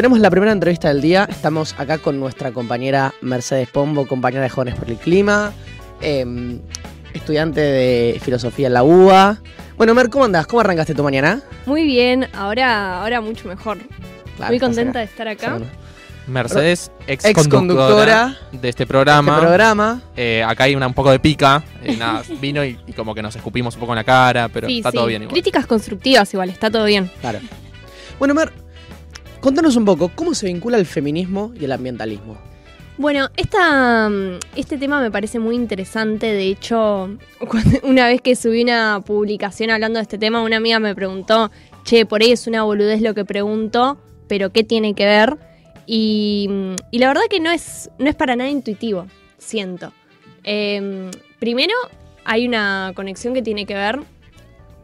tenemos la primera entrevista del día. Estamos acá con nuestra compañera Mercedes Pombo, compañera de Jóvenes por el Clima, em, estudiante de filosofía en la UBA. Bueno, Mer, ¿cómo andás? ¿Cómo arrancaste tu mañana? Muy bien, ahora, ahora mucho mejor. Claro, Muy contenta acá. de estar acá. Mercedes, ex, Ex conductora conductora de este programa. Este programa. Eh, acá hay una, un poco de pica. eh, nada, vino y, y como que nos escupimos un poco en la cara, pero Sí, está sí. todo bien igual. Críticas constructivas igual, está todo bien. Claro. Bueno, Mer, contanos un poco, ¿cómo se vincula el feminismo y el ambientalismo? Bueno, esta, mm, este tema me parece muy interesante. De hecho, una vez que subí una publicación hablando de este tema, una amiga me preguntó, che, por ahí es una boludez lo que pregunto, pero ¿qué tiene que ver? Y, mm, y la verdad que no es, no es para nada intuitivo, siento. Eh, primero, hay una conexión que tiene que ver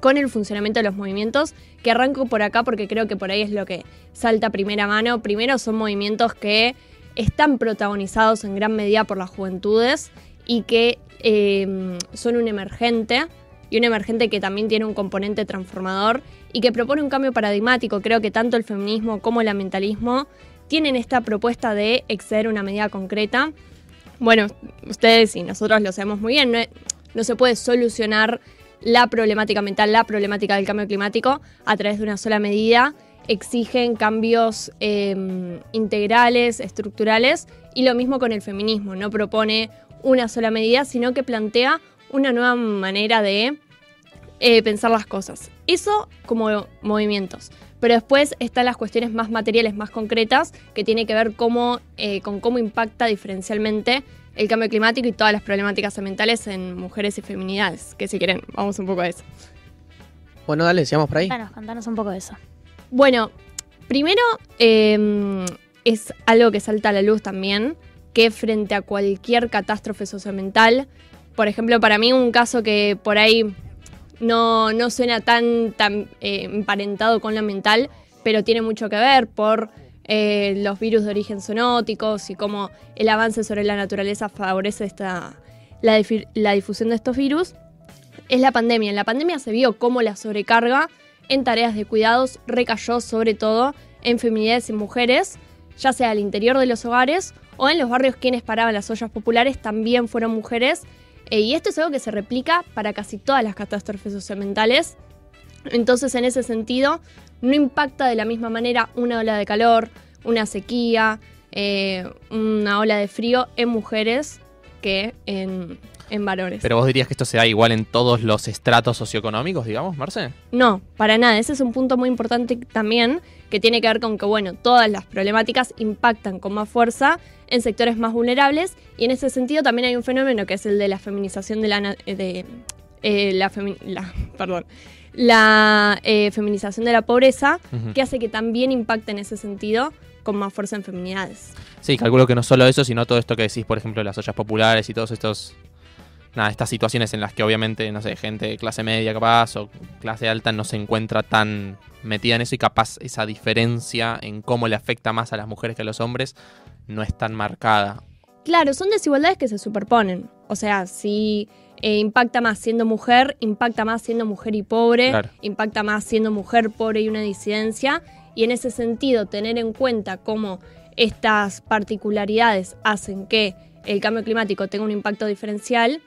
con el funcionamiento de los movimientos, que arranco por acá porque creo que por ahí es lo que salta primera mano. Primero son movimientos que están protagonizados en gran medida por las juventudes y que eh, son un emergente y un emergente que también tiene un componente transformador y que propone un cambio paradigmático. Creo que tanto el feminismo como el ambientalismo tienen esta propuesta de exceder una medida concreta. Bueno, ustedes y nosotros lo sabemos muy bien, no se puede solucionar la problemática ambiental, la problemática del cambio climático a través de una sola medida. Exigen cambios eh, integrales, estructurales, y lo mismo con el feminismo. No propone una sola medida, sino que plantea una nueva manera de eh, pensar las cosas. Eso como movimientos. Pero después están las cuestiones más materiales, más concretas, que tiene que ver cómo, eh, con cómo impacta diferencialmente el cambio climático y todas las problemáticas ambientales en mujeres y feminidades. Que si quieren, vamos un poco a eso. Bueno, dale, sigamos por ahí. Contanos, contanos un poco de eso. Bueno, primero eh, es algo que salta a la luz también, que frente a cualquier catástrofe socioambiental, por ejemplo, para mí un caso que por ahí no, no suena tan, tan eh, emparentado con lo ambiental, pero tiene mucho que ver por eh, los virus de origen zoonóticos y cómo el avance sobre la naturaleza favorece esta, la, difusión de estos virus, es la pandemia. En la pandemia se vio cómo la sobrecarga en tareas de cuidados recayó sobre todo en feminidades y mujeres, ya sea al interior de los hogares o en los barrios quienes paraban las ollas populares también fueron mujeres. Eh, y esto es algo que se replica para casi todas las catástrofes socioambientales. Entonces, en ese sentido, no impacta de la misma manera una ola de calor, una sequía, eh, una ola de frío en mujeres que en, en varones. Pero vos dirías que esto se da igual en todos los estratos socioeconómicos, digamos, Marce. No, para nada. Ese es un punto muy importante también que tiene que ver con que, bueno, todas las problemáticas impactan con más fuerza en sectores más vulnerables y en ese sentido también hay un fenómeno que es el de la feminización de la... eh, de, eh, la, femi- la- perdón, la eh, feminización de la pobreza que hace que también impacte en ese sentido con más fuerza en feminidades. Sí, calculo que no solo eso, sino todo esto que decís, por ejemplo, de las ollas populares y todos estos. Nada, estas situaciones en las que obviamente, no sé, gente de clase media capaz o clase alta no se encuentra tan metida en eso y capaz esa diferencia en cómo le afecta más a las mujeres que a los hombres no es tan marcada. Claro, son desigualdades que se superponen. O sea, si eh, impacta más siendo mujer, impacta más siendo mujer y pobre, Claro. impacta más siendo mujer, pobre y una disidencia. Y en ese sentido, tener en cuenta cómo estas particularidades hacen que el cambio climático tenga un impacto diferencial,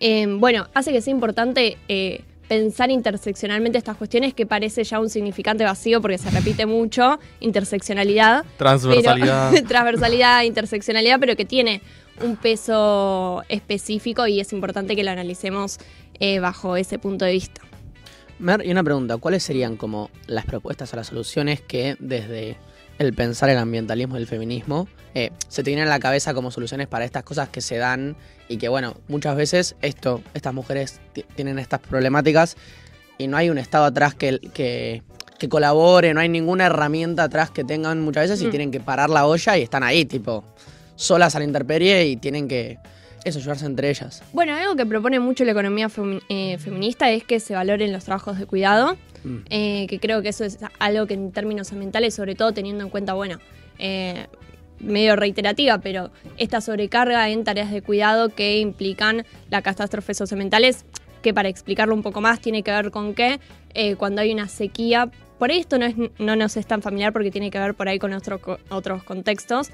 eh, bueno, hace que sea importante eh, pensar interseccionalmente estas cuestiones que parece ya un significante vacío porque se repite mucho, interseccionalidad Transversalidad. pero- transversalidad, interseccionalidad, pero que tiene un peso específico y es importante que lo analicemos eh, bajo ese punto de vista. Mer, y una pregunta, ¿cuáles serían como las propuestas o las soluciones que desde el pensar el ambientalismo y el feminismo eh, se te vienen a la cabeza como soluciones para estas cosas que se dan y que bueno, muchas veces esto, estas mujeres ti- tienen estas problemáticas y no hay un estado atrás que, que, que colabore, no hay ninguna herramienta atrás que tengan muchas veces y Mm. tienen que parar la olla y están ahí, tipo, solas a la intemperie y tienen que, eso, ayudarse entre ellas. Bueno, algo que propone mucho la economía femi- eh, feminista es que se valoren los trabajos de cuidado, Mm. eh, que creo que eso es algo que en términos ambientales, sobre todo teniendo en cuenta, bueno, eh, medio reiterativa, pero esta sobrecarga en tareas de cuidado que implican las catástrofes socioambientales, que para explicarlo un poco más tiene que ver con que cuando hay una sequía por ahí esto no, es, no nos es tan familiar porque tiene que ver por ahí con otro- co- otros contextos,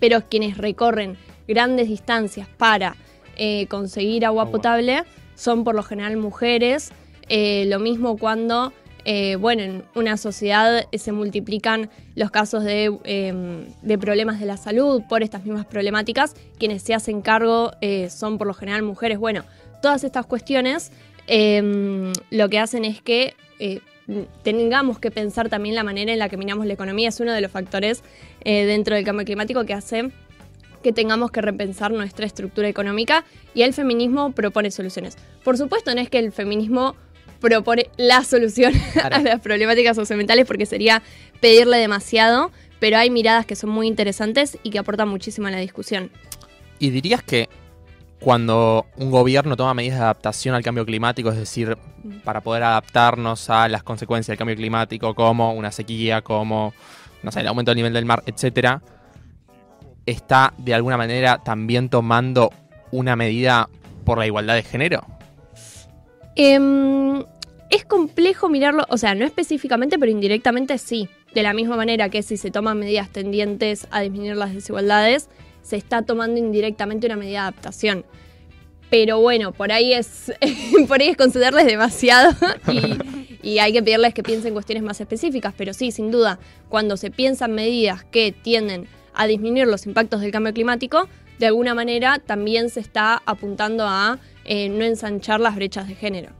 pero quienes recorren grandes distancias para eh, conseguir agua Agua. potable son por lo general mujeres. Eh, lo mismo cuando, eh, bueno, en una sociedad se multiplican los casos de, eh, de problemas de la salud por estas mismas problemáticas. Quienes se hacen cargo son por lo general mujeres. Bueno, todas estas cuestiones eh, lo que hacen es que tengamos que pensar también la manera en la que miramos la economía. Es uno de los factores eh, dentro del cambio climático que hace que tengamos que repensar nuestra estructura económica y el feminismo propone soluciones. Por supuesto, no es que el feminismo propone la solución Claro. a las problemáticas socioambientales porque sería pedirle demasiado, pero hay miradas que son muy interesantes y que aportan muchísimo a la discusión. ¿Y dirías que cuando un gobierno toma medidas de adaptación al cambio climático, es decir, para poder adaptarnos a las consecuencias del cambio climático, como una sequía, como no sé, el aumento del nivel del mar, etcétera, está de alguna manera también tomando una medida por la igualdad de género? Em, es complejo mirarlo, o sea, no específicamente, pero indirectamente sí. De la misma manera que si se toman medidas tendientes a disminuir las desigualdades, se está tomando indirectamente una medida de adaptación. Pero bueno, por ahí es, por ahí es concederles demasiado y, hay que pedirles que piensen cuestiones más específicas. Pero sí, sin duda, cuando se piensan medidas que tienden a disminuir los impactos del cambio climático, de alguna manera también se está apuntando a eh, no ensanchar las brechas de género.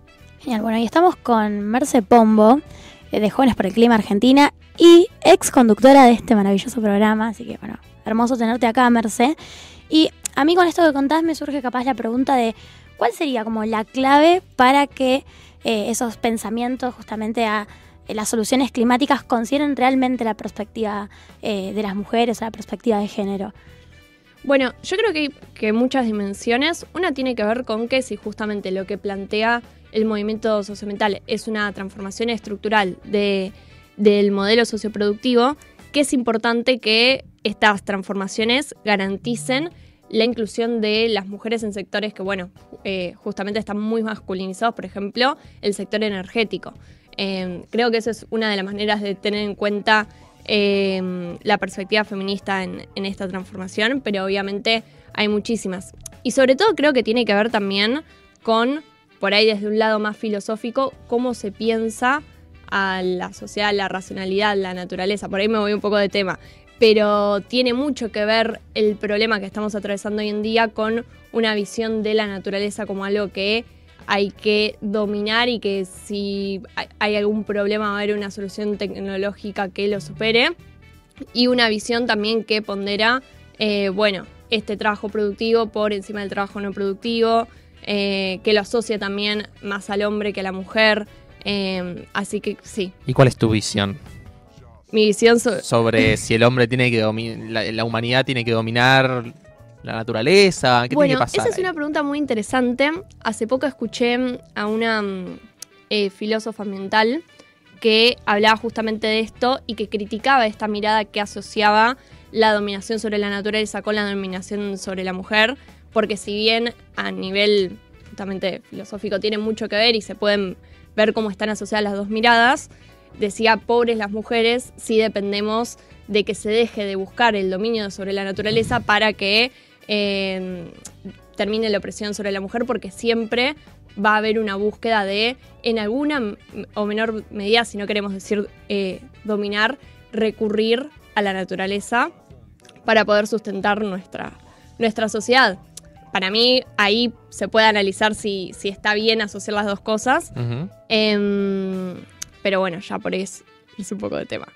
Genial, bueno, y estamos con Merce Pombo, eh, de Jóvenes por el Clima Argentina, y ex conductora de este maravilloso programa, así que bueno, hermoso tenerte acá, Merce. Y a mí con esto que contás me surge capaz la pregunta de cuál sería como la clave para que eh, esos pensamientos justamente a eh, las soluciones climáticas consideren realmente la perspectiva eh, de las mujeres, la perspectiva de género. Bueno, yo creo que hay que muchas dimensiones. Una tiene que ver con que si justamente lo que plantea el movimiento socioambiental es una transformación estructural de, del modelo socioproductivo, que es importante que estas transformaciones garanticen la inclusión de las mujeres en sectores que, bueno, eh, justamente están muy masculinizados, por ejemplo, el sector energético. Eh, creo que eso es una de las maneras de tener en cuenta eh, la perspectiva feminista en, en esta transformación, pero obviamente hay muchísimas. Y sobre todo creo que tiene que ver también con, por ahí desde un lado más filosófico, cómo se piensa a la sociedad, la racionalidad, la naturaleza. Por ahí me voy un poco de tema. Pero tiene mucho que ver el problema que estamos atravesando hoy en día con una visión de la naturaleza como algo que hay que dominar y que si hay- algún problema va a haber una solución tecnológica que lo supere. Y una visión también que pondera, eh, bueno, este trabajo productivo por encima del trabajo no productivo, eh, que lo asocia también más al hombre que a la mujer. Eh, así que sí, ¿Y cuál es tu visión mi visión so- sobre si el hombre tiene que dominar, la, la humanidad tiene que dominar la naturaleza? ¿Qué bueno, tiene que pasar? esa es una pregunta muy interesante. Hace poco escuché a una mm, eh, filósofa ambiental que hablaba justamente de esto y que criticaba esta mirada que asociaba la dominación sobre la naturaleza con la dominación sobre la mujer, porque si bien a nivel justamente filosófico tiene mucho que ver y se pueden ver cómo están asociadas las dos miradas, decía, pobres las mujeres si dependemos de que se deje de buscar el dominio sobre la naturaleza para que eh, termine la opresión sobre la mujer, porque siempre va a haber una búsqueda de, en alguna o menor medida, si no queremos decir eh, dominar, recurrir a la naturaleza para poder sustentar nuestra, nuestra sociedad. Para mí ahí se puede analizar si, si está bien asociar las dos cosas. Em, pero bueno, ya por eso es un poco de tema.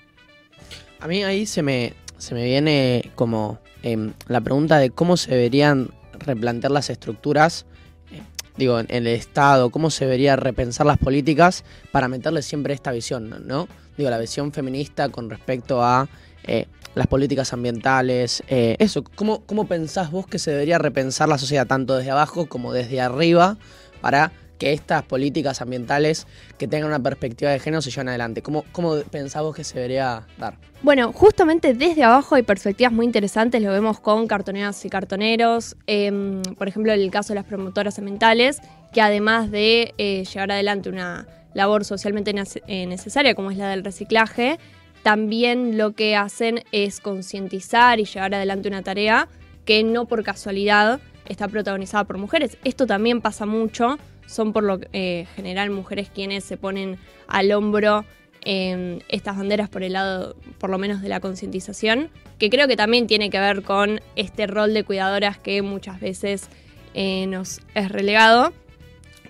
A mí ahí se me, se me viene como em, la pregunta de cómo se deberían replantear las estructuras, eh, digo, en el Estado, cómo se debería repensar las políticas para meterle siempre esta visión, ¿no? Digo, la visión feminista con respecto a eh, las políticas ambientales, eh, eso, ¿cómo, ¿cómo pensás vos que se debería repensar la sociedad tanto desde abajo como desde arriba para que estas políticas ambientales que tengan una perspectiva de género se lleven adelante? ¿Cómo, cómo pensás vos que se debería dar? Bueno, justamente desde abajo hay perspectivas muy interesantes, lo vemos con cartoneras y cartoneros, em, por ejemplo, en el caso de las promotoras ambientales, que además de eh, llevar adelante una labor socialmente nece- necesaria como es la del reciclaje, también lo que hacen es concientizar y llevar adelante una tarea que no por casualidad está protagonizada por mujeres. Esto también pasa mucho, son por lo eh, general mujeres quienes se ponen al hombro eh, estas banderas por el lado, por lo menos, de la concientización, que creo que también tiene que ver con este rol de cuidadoras que muchas veces eh, nos es relegado.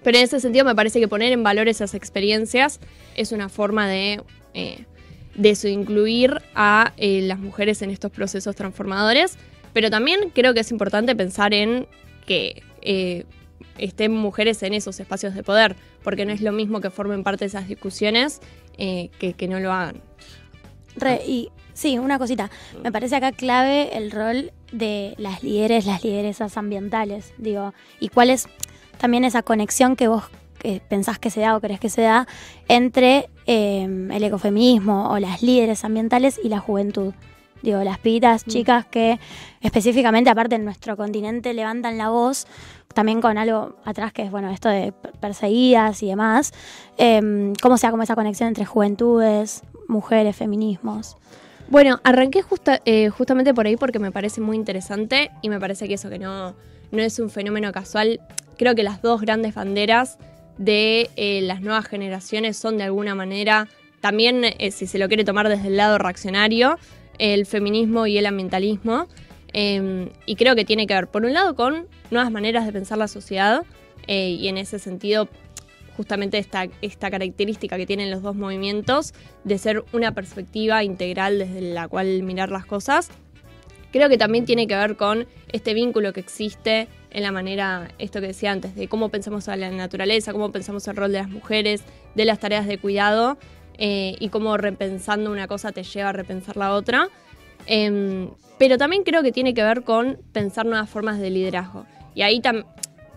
Pero en ese sentido me parece que poner en valor esas experiencias es una forma de eh, desincluir a eh, las mujeres en estos procesos transformadores. Pero también creo que es importante pensar en que eh, estén mujeres en esos espacios de poder, porque no es lo mismo que formen parte de esas discusiones eh, que, que no lo hagan. Re- y sí, una cosita. Me parece acá clave el rol de las líderes, las lideresas ambientales, digo, y cuál es también esa conexión que vos que pensás que se da o crees que se da entre eh, el ecofeminismo o las líderes ambientales y la juventud. Digo, las pibitas chicas que específicamente, aparte en nuestro continente, levantan la voz, también con algo atrás que es, bueno, esto de per- perseguidas y demás. Eh, ¿Cómo sea como esa conexión entre juventudes, mujeres, feminismos? Bueno, arranqué justa- eh, justamente por ahí porque me parece muy interesante y me parece que eso que no, no es un fenómeno casual. Creo que las dos grandes banderas de eh, las nuevas generaciones son de alguna manera, también eh, si se lo quiere tomar desde el lado reaccionario, el feminismo y el ambientalismo. Eh, y creo que tiene que ver, por un lado, con nuevas maneras de pensar la sociedad eh, y en ese sentido justamente esta, esta característica que tienen los dos movimientos de ser una perspectiva integral desde la cual mirar las cosas. Creo que también tiene que ver con este vínculo que existe en la manera, esto que decía antes, de cómo pensamos a la naturaleza, cómo pensamos el rol de las mujeres, de las tareas de cuidado eh, y cómo repensando una cosa te lleva a repensar la otra. Em, pero también creo que tiene que ver con pensar nuevas formas de liderazgo. Y ahí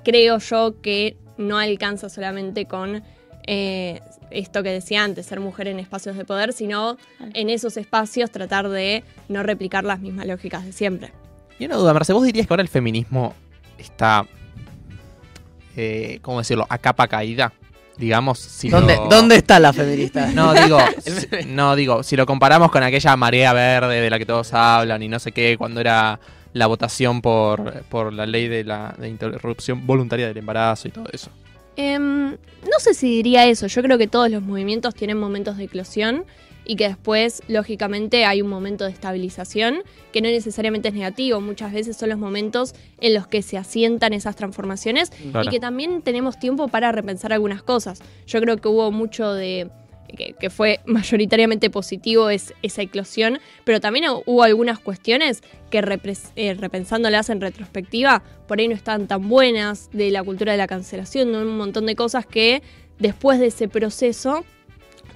creo yo que no alcanza solamente con eh, esto que decía antes, ser mujer en espacios de poder, sino en esos espacios tratar de no replicar las mismas lógicas de siempre. Y una duda, Marce, ¿vos dirías que ahora el feminismo está, eh, ¿cómo decirlo?, a capa caída? Digamos, si ¿Dónde, lo- ¿Dónde está la feminista? No, digo, si- no, digo, si lo comparamos con aquella marea verde de la que todos hablan y no sé qué, cuando era la votación por, por la ley de la de interrupción voluntaria del embarazo y todo eso. Em, no sé si diría eso, yo creo que todos los movimientos tienen momentos de eclosión y que después, lógicamente, hay un momento de estabilización que no necesariamente es negativo, muchas veces son los momentos en los que se asientan esas transformaciones Claro. y que también tenemos tiempo para repensar algunas cosas. Yo creo que hubo mucho de... que, que fue mayoritariamente positivo es, esa eclosión, pero también hubo algunas cuestiones que repres- eh, repensándolas en retrospectiva, por ahí no estaban tan buenas, de la cultura de la cancelación, de un montón de cosas que después de ese proceso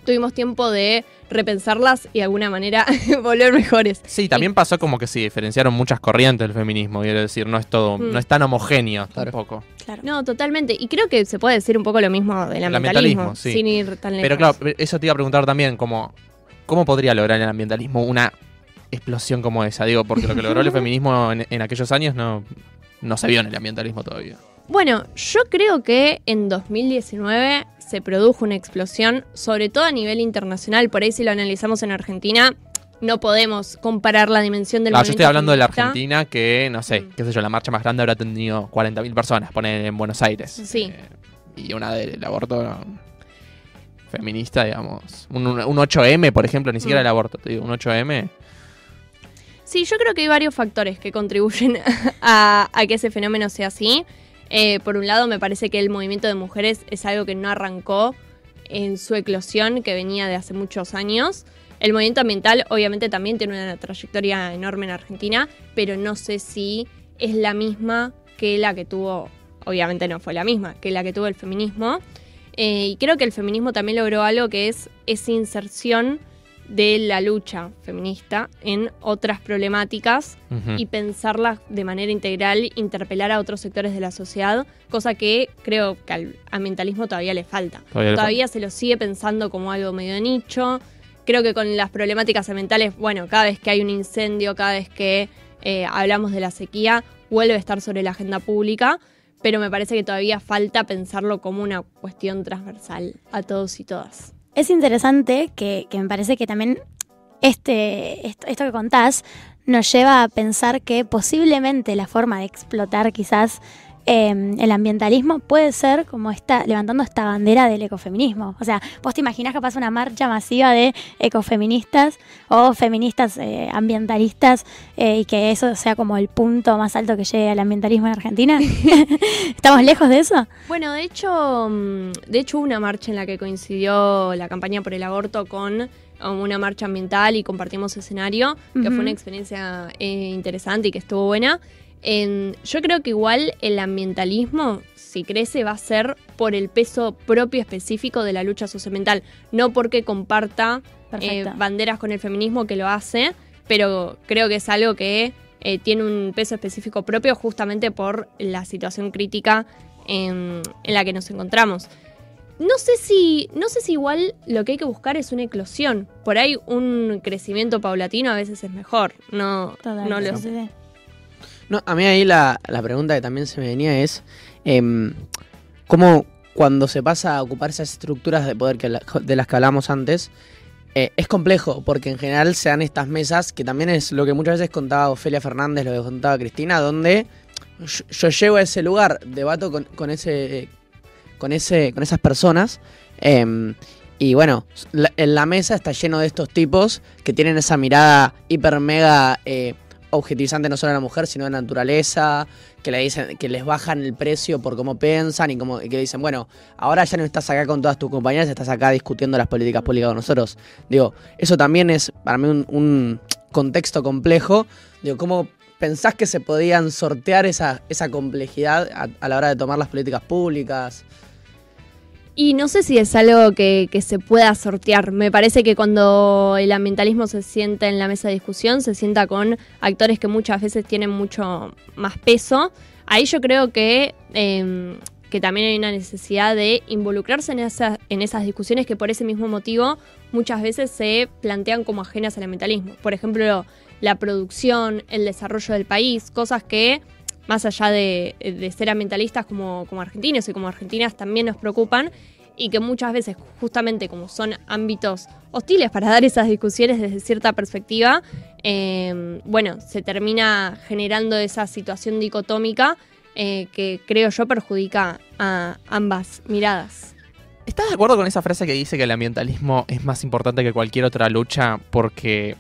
tuvimos tiempo de repensarlas y de alguna manera volver mejores. Sí, también pasó como que se diferenciaron muchas corrientes del feminismo, quiero decir, no es todo, Mm. no es tan homogéneo Claro. tampoco. Claro. No, totalmente. Y creo que se puede decir un poco lo mismo del El ambientalismo, ambientalismo, sí. sin ir tan lejos. Pero claro, eso te iba a preguntar también, como, ¿cómo podría lograr el ambientalismo una explosión como esa? Digo, porque lo que logró el feminismo en, en aquellos años no, no se vio en el ambientalismo todavía. Bueno, yo creo que en 2019 se produjo una explosión, sobre todo a nivel internacional. Por ahí si lo analizamos en Argentina, no podemos comparar la dimensión del Claro, yo estoy hablando de la. Argentina que, no sé, Mm. qué sé yo, la marcha más grande habrá tenido 40.000 personas, poner en Buenos Aires. Sí. Eh, y una del aborto no, feminista, digamos. Un, un- un 8M, por ejemplo, ni siquiera Mm. el aborto, te digo, un 8M. Sí, yo creo que hay varios factores que contribuyen a, a que ese fenómeno sea así. Eh, por un lado, me parece que el movimiento de mujeres es algo que no arrancó en su eclosión, que venía de hace muchos años. El movimiento ambiental obviamente también tiene una trayectoria enorme en Argentina, pero no sé si es la misma que la que tuvo, obviamente no fue la misma, que la que tuvo el feminismo. Eh, y creo que el feminismo también logró algo que es esa inserción de la lucha feminista en otras problemáticas y pensarlas de manera integral, interpelar a otros sectores de la sociedad, cosa que creo que al ambientalismo todavía le falta. Todavía le se lo sigue pensando como algo medio nicho. Creo que con las problemáticas ambientales, bueno, cada vez que hay un incendio, cada vez que eh, hablamos de la sequía, vuelve a estar sobre la agenda pública. pero me parece que todavía falta pensarlo como una cuestión transversal a todos y todas. Es interesante que, que me parece que también este, esto, esto que contás nos lleva a pensar que posiblemente la forma de explotar quizás eh, el ambientalismo puede ser como esta, levantando esta bandera del ecofeminismo. O sea, vos te imaginás que pasa una marcha masiva de ecofeministas o feministas eh, ambientalistas eh, y que eso sea como el punto más alto que llegue al ambientalismo en Argentina. ¿Estamos lejos de eso? Bueno, de hecho, mm, de hecho hubo una marcha en la que coincidió la campaña por el aborto con um, una marcha ambiental y compartimos escenario, que fue una experiencia eh, interesante y que estuvo buena. En- yo creo que igual el ambientalismo, si crece, va a ser por el peso propio específico de la lucha socioambiental, no porque comparta eh, banderas con el feminismo que lo hace, pero creo que es algo que eh, tiene un peso específico propio justamente por la situación crítica en, en la que nos encontramos. No sé si, no sé si igual lo que hay que buscar es una eclosión. Por ahí un crecimiento paulatino a veces es mejor. No, Total, no lo sé. No, a mí ahí la, la pregunta que también se me venía es em, cómo cuando se pasa a ocupar esas estructuras de poder que de las que hablamos antes, eh, es complejo, porque en general se dan estas mesas, que también es lo que muchas veces contaba Ofelia Fernández, lo que contaba Cristina, donde yo, yo llego a ese lugar, debato con, con ese, con ese, con esas personas, em, y bueno, la- en la mesa está lleno de estos tipos que tienen esa mirada hiper mega eh, objetivizante no solo a la mujer, sino a la naturaleza, que le dicen, que les bajan el precio por cómo piensan y como y que dicen, bueno, ahora ya no estás acá con todas tus compañeras, estás acá discutiendo las políticas públicas con nosotros. Digo, eso también es para mí un, contexto complejo. Digo, ¿cómo pensás que se podían sortear esa, esa complejidad a la hora de tomar las políticas públicas? Y no sé si es algo que, que se pueda sortear. Me parece que cuando el ambientalismo se sienta en la mesa de discusión, se sienta con actores que muchas veces tienen mucho más peso. Ahí yo creo que, eh, que también hay una necesidad de involucrarse en, esa- en esas discusiones que por ese mismo motivo muchas veces se plantean como ajenas al ambientalismo. Por ejemplo, la producción, el desarrollo del país, cosas que más allá de, de ser ambientalistas como, como argentinos y como argentinas también nos preocupan y que muchas veces justamente como son ámbitos hostiles para dar esas discusiones desde cierta perspectiva, eh, bueno, se termina generando esa situación dicotómica eh, que creo yo perjudica a ambas miradas. ¿Estás de acuerdo con esa frase que dice que el ambientalismo es más importante que cualquier otra lucha porque,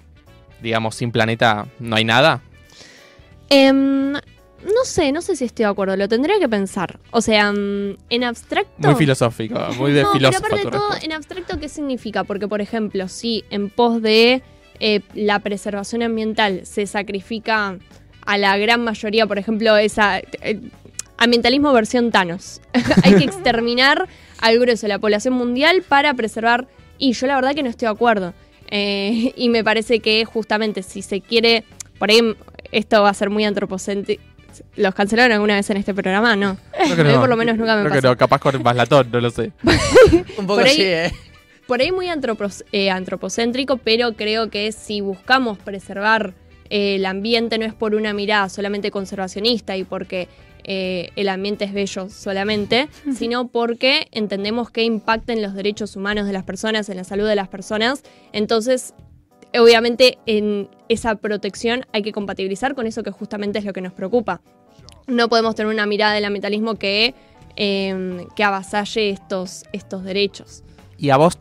digamos, sin planeta no hay nada? Em, no sé, no sé si estoy de acuerdo, lo tendría que pensar. O sea, mm, en abstracto... Muy filosófico, muy de no, pero aparte de todo, en abstracto, ¿qué significa? Porque, por ejemplo, si en pos de eh, la preservación ambiental se sacrifica a la gran mayoría, por ejemplo, esa eh, ambientalismo versión Thanos. Hay que exterminar al grueso de la población mundial para preservar. Y yo la verdad que no estoy de acuerdo. Eh, y me parece que justamente si se quiere, por ahí esto va a ser muy antropocéntrico. ¿Los cancelaron alguna vez en este programa? No. Creo que a mí no. por lo menos nunca me Creo que pasó. no, capaz con Maslatón, no lo sé. Un poco Por ahí- sí, ¿eh? por ahí muy antropos- eh, antropocéntrico, pero creo que si buscamos preservar eh, el ambiente no es por una mirada solamente conservacionista y porque eh, el ambiente es bello solamente, sino porque entendemos que impacta en los derechos humanos de las personas, en la salud de las personas. Entonces, obviamente, en esa protección hay que compatibilizar con eso que justamente es lo que nos preocupa. No podemos tener una mirada del ambientalismo que, eh, que avasalle estos, estos derechos. ¿Y a vos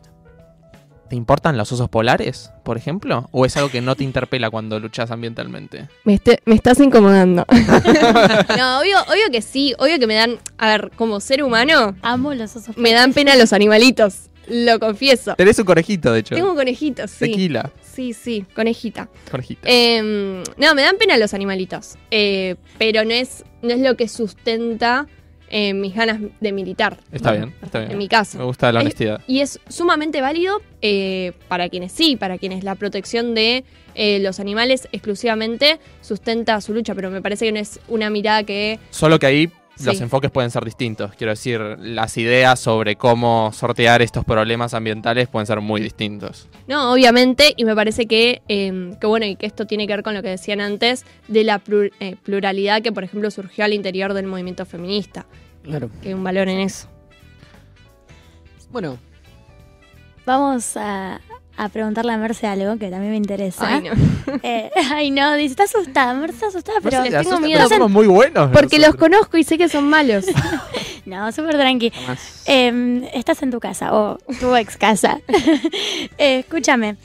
te importan los osos polares, por ejemplo? ¿O es algo que no te interpela cuando luchas ambientalmente? Me, este- me estás incomodando. no, obvio, obvio que sí, obvio que me dan, a ver, como ser humano, Amo los osos me dan pena los animalitos, lo confieso. Tenés un conejito, de hecho. Tengo conejitos, sí. Tequila, Sí, sí, conejita. conejita. Em, no, me dan pena los animalitos, eh, pero no es, no es lo que sustenta eh, mis ganas de militar. está bien, está bien. En mi caso. Me gusta la Es- honestidad. Y es sumamente válido eh, para quienes sí, para quienes la protección de eh, los animales exclusivamente sustenta su lucha, pero me parece que no es una mirada que Solo que ahí los enfoques pueden ser distintos. Quiero decir, las ideas sobre cómo sortear estos problemas ambientales pueden ser muy distintos. No, obviamente, y me parece que, eh, que bueno, y que esto tiene que ver con lo que decían antes, de la plur- eh, pluralidad que, por ejemplo, surgió al interior del movimiento feminista, Claro. que hay un valor en eso. Bueno, Vamos a, a preguntarle a Merce algo que también me interesa. Ay, no. Eh, ay, no, dice, está asustada, Merce está asustada, pero... les tengo asusta, miedo. pero somos muy buenos. Porque los conozco y sé que son malos. No, súper tranqui. Eh, estás en tu casa o tu ex casa. Eh, escúchame,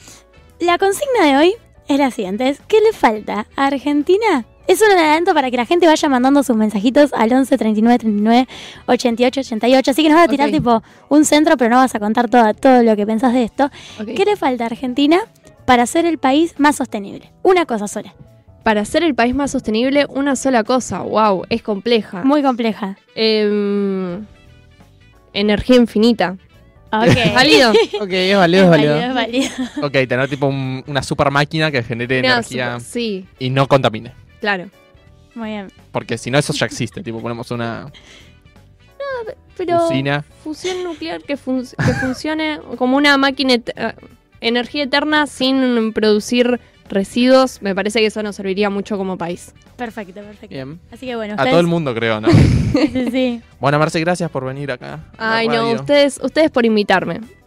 la consigna de hoy es la siguiente. es, ¿Qué le falta a Argentina? Es un adelanto para que la gente vaya mandando sus mensajitos al 11 39 39 88 88. Así que nos vas a tirar tipo un centro, pero no vas a contar todo, todo lo que pensás de esto. ¿Qué le falta a Argentina para ser el país más sostenible? Una cosa sola. Para ser el país más sostenible, una sola cosa. Wow, es compleja. Muy compleja. Em, energía infinita. Ok. ¿Válido? Ok, es válido, es válido. es válido. Ok, tener tipo un- una super máquina que genere Una energía super- sí, y no contamine. Claro. Muy bien. Porque si no, eso ya existe. tipo, ponemos una Pero usina. fusión nuclear que, fun- que funcione como una máquina, et- eh, energía eterna sin producir residuos, me parece que eso nos serviría mucho como país. Perfecto, perfecto. Bien. Así que bueno, A ustedes... todo el mundo, creo, ¿no? Sí, sí. bueno, Marce, gracias por venir acá. Ay, no, ustedes, ustedes por invitarme.